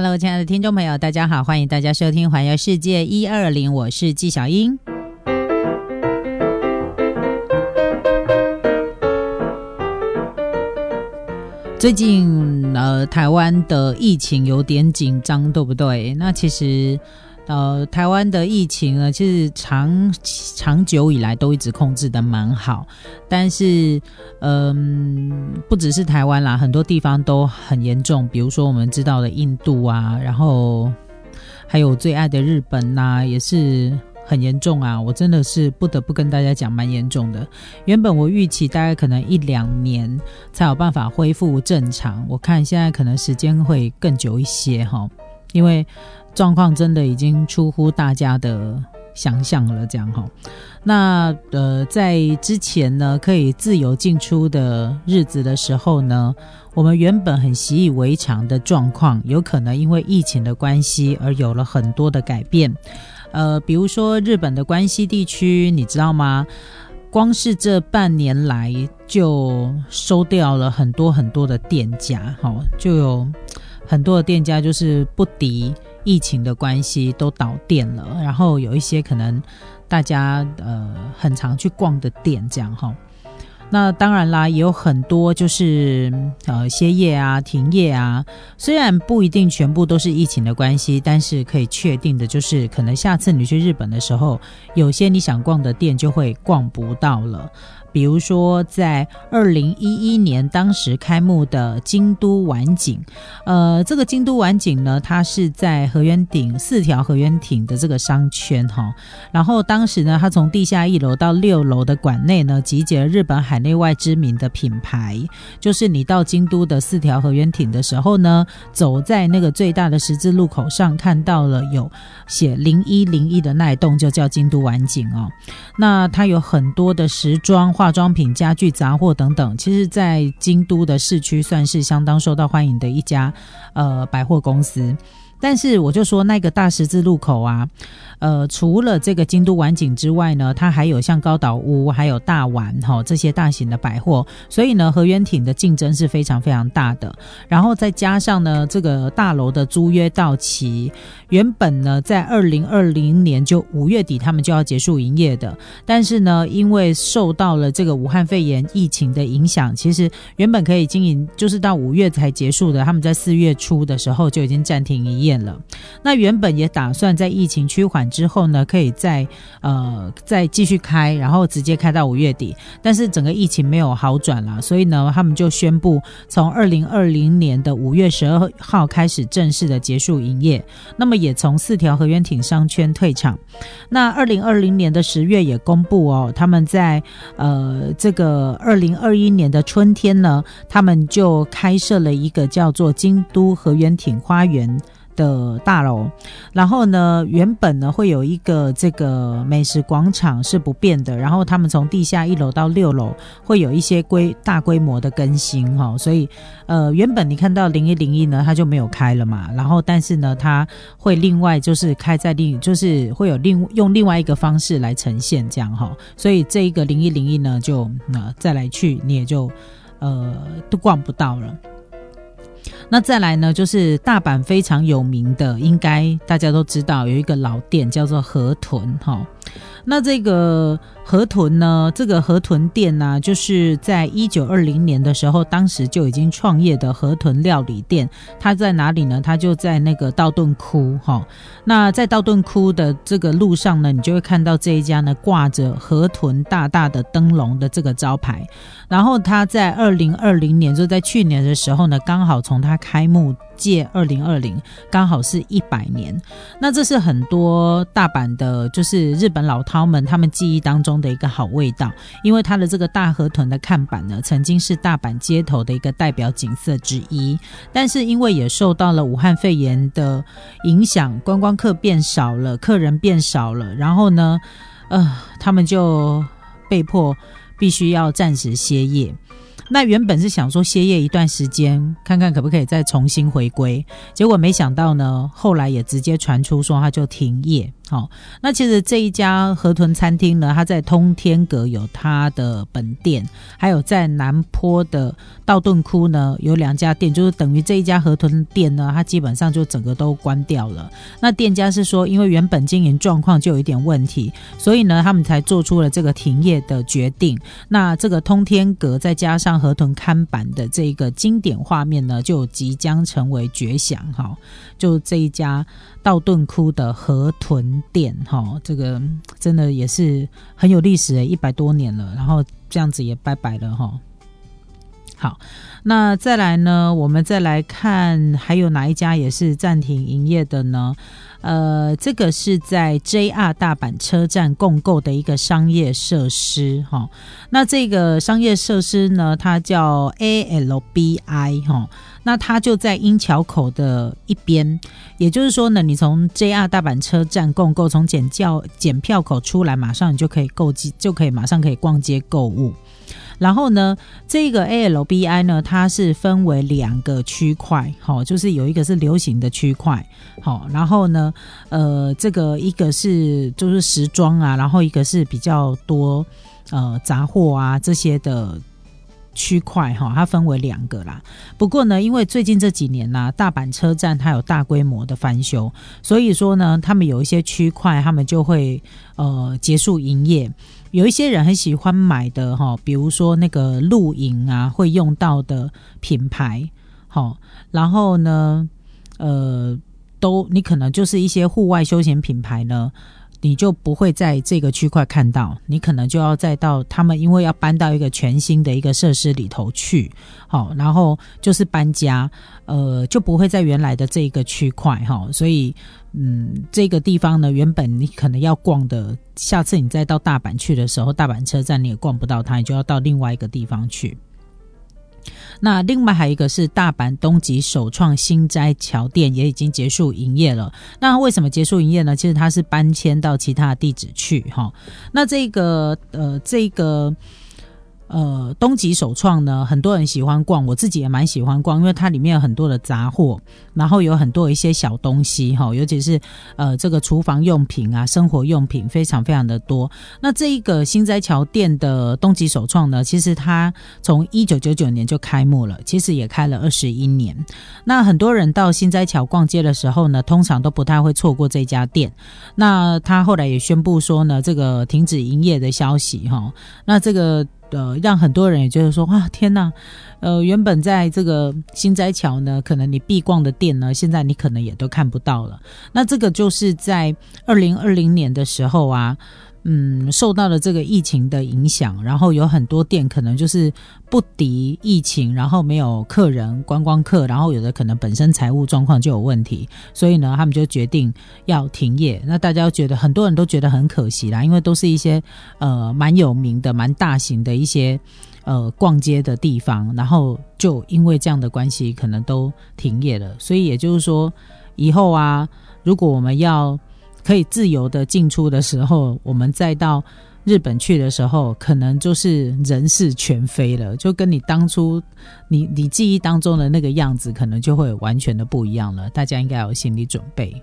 Hello，亲爱的听众朋友，大家好，欢迎大家收听《环游世界一二零》，我是纪小英。最近呃，台湾的疫情有点紧张，对不对？那其实呃，台湾的疫情呢，其实长长久以来都一直控制的蛮好，但是嗯，不只是台湾啦，很多地方都很严重。比如说我们知道的印度啊，然后还有最爱的日本呐，也是。很严重啊！我真的是不得不跟大家讲，蛮严重的。原本我预期大概可能一两年才有办法恢复正常，我看现在可能时间会更久一些哈，因为状况真的已经出乎大家的想象了。这样哈，那呃，在之前呢可以自由进出的日子的时候呢，我们原本很习以为常的状况，有可能因为疫情的关系而有了很多的改变。呃，比如说日本的关西地区，你知道吗？光是这半年来就收掉了很多很多的店家，哈，就有很多的店家就是不敌疫情的关系都倒店了，然后有一些可能大家呃很常去逛的店，这样哈。那当然啦，也有很多就是呃歇业啊、停业啊。虽然不一定全部都是疫情的关系，但是可以确定的就是，可能下次你去日本的时候，有些你想逛的店就会逛不到了。比如说，在二零一一年当时开幕的京都晚景，呃，这个京都晚景呢，它是在河原町四条河原町的这个商圈哈。然后当时呢，它从地下一楼到六楼的馆内呢，集结了日本海内外知名的品牌。就是你到京都的四条河原町的时候呢，走在那个最大的十字路口上，看到了有写零一零一的那一栋，就叫京都晚景哦。那它有很多的时装。化妆品、家具、杂货等等，其实，在京都的市区算是相当受到欢迎的一家呃百货公司。但是我就说那个大十字路口啊，呃，除了这个京都晚景之外呢，它还有像高岛屋、还有大丸哈这些大型的百货，所以呢，河原町的竞争是非常非常大的。然后再加上呢，这个大楼的租约到期，原本呢在二零二零年就五月底他们就要结束营业的，但是呢，因为受到了这个武汉肺炎疫情的影响，其实原本可以经营就是到五月才结束的，他们在四月初的时候就已经暂停营业。变了，那原本也打算在疫情趋缓之后呢，可以再呃再继续开，然后直接开到五月底。但是整个疫情没有好转了，所以呢，他们就宣布从二零二零年的五月十二号开始正式的结束营业。那么也从四条河源町商圈退场。那二零二零年的十月也公布哦，他们在呃这个二零二一年的春天呢，他们就开设了一个叫做京都河源町花园。的大楼，然后呢，原本呢会有一个这个美食广场是不变的，然后他们从地下一楼到六楼会有一些规大规模的更新哈，所以呃，原本你看到零一零一呢，它就没有开了嘛，然后但是呢，它会另外就是开在另就是会有另用另外一个方式来呈现这样哈，所以这一个零一零一呢，就那再来去你也就呃都逛不到了。那再来呢，就是大阪非常有名的，应该大家都知道，有一个老店叫做河豚哈。那这个河豚呢？这个河豚店呢，就是在一九二零年的时候，当时就已经创业的河豚料理店。它在哪里呢？它就在那个道顿窟哈。那在道顿窟的这个路上呢，你就会看到这一家呢挂着河豚大大的灯笼的这个招牌。然后它在二零二零年，就在去年的时候呢，刚好从它开幕。借二零二零刚好是一百年，那这是很多大阪的，就是日本老饕们他们记忆当中的一个好味道，因为它的这个大河豚的看板呢，曾经是大阪街头的一个代表景色之一，但是因为也受到了武汉肺炎的影响，观光客变少了，客人变少了，然后呢，呃，他们就被迫必须要暂时歇业。那原本是想说歇业一段时间，看看可不可以再重新回归，结果没想到呢，后来也直接传出说他就停业。好，那其实这一家河豚餐厅呢，它在通天阁有它的本店，还有在南坡的道顿窟呢有两家店，就是等于这一家河豚店呢，它基本上就整个都关掉了。那店家是说，因为原本经营状况就有一点问题，所以呢，他们才做出了这个停业的决定。那这个通天阁再加上河豚看板的这个经典画面呢，就即将成为绝响哈。就这一家道顿窟的河豚店，哈，这个真的也是很有历史诶，一百多年了，然后这样子也拜拜了哈。好，那再来呢，我们再来看还有哪一家也是暂停营业的呢？呃，这个是在 JR 大阪车站共购的一个商业设施哈。那这个商业设施呢，它叫 ALBI 哈。那它就在鹰桥口的一边，也就是说呢，你从 JR 大阪车站共购，从检票检票口出来，马上你就可以购机，就可以马上可以逛街购物。然后呢，这个 ALBI 呢，它是分为两个区块，好，就是有一个是流行的区块，好，然后呢，呃，这个一个是就是时装啊，然后一个是比较多呃杂货啊这些的。区块哈，它分为两个啦。不过呢，因为最近这几年呢，大阪车站它有大规模的翻修，所以说呢，他们有一些区块，他们就会呃结束营业。有一些人很喜欢买的哈，比如说那个露营啊会用到的品牌，好，然后呢，呃，都你可能就是一些户外休闲品牌呢。你就不会在这个区块看到，你可能就要再到他们，因为要搬到一个全新的一个设施里头去，好，然后就是搬家，呃，就不会在原来的这个区块哈，所以，嗯，这个地方呢，原本你可能要逛的，下次你再到大阪去的时候，大阪车站你也逛不到它，你就要到另外一个地方去。那另外还有一个是大阪东极首创新斋桥店也已经结束营业了。那为什么结束营业呢？其实它是搬迁到其他地址去哈。那这个呃这个。呃，东极首创呢，很多人喜欢逛，我自己也蛮喜欢逛，因为它里面有很多的杂货，然后有很多一些小东西哈，尤其是呃这个厨房用品啊、生活用品，非常非常的多。那这一个新斋桥店的东极首创呢，其实它从一九九九年就开幕了，其实也开了二十一年。那很多人到新斋桥逛街的时候呢，通常都不太会错过这家店。那他后来也宣布说呢，这个停止营业的消息哈，那这个。呃，让很多人也觉得说，哇，天呐，呃，原本在这个新斋桥呢，可能你必逛的店呢，现在你可能也都看不到了。那这个就是在二零二零年的时候啊。嗯，受到了这个疫情的影响，然后有很多店可能就是不敌疫情，然后没有客人、观光客，然后有的可能本身财务状况就有问题，所以呢，他们就决定要停业。那大家觉得很多人都觉得很可惜啦，因为都是一些呃蛮有名的、蛮大型的一些呃逛街的地方，然后就因为这样的关系，可能都停业了。所以也就是说，以后啊，如果我们要可以自由的进出的时候，我们再到日本去的时候，可能就是人事全非了，就跟你当初你你记忆当中的那个样子，可能就会完全的不一样了。大家应该有心理准备。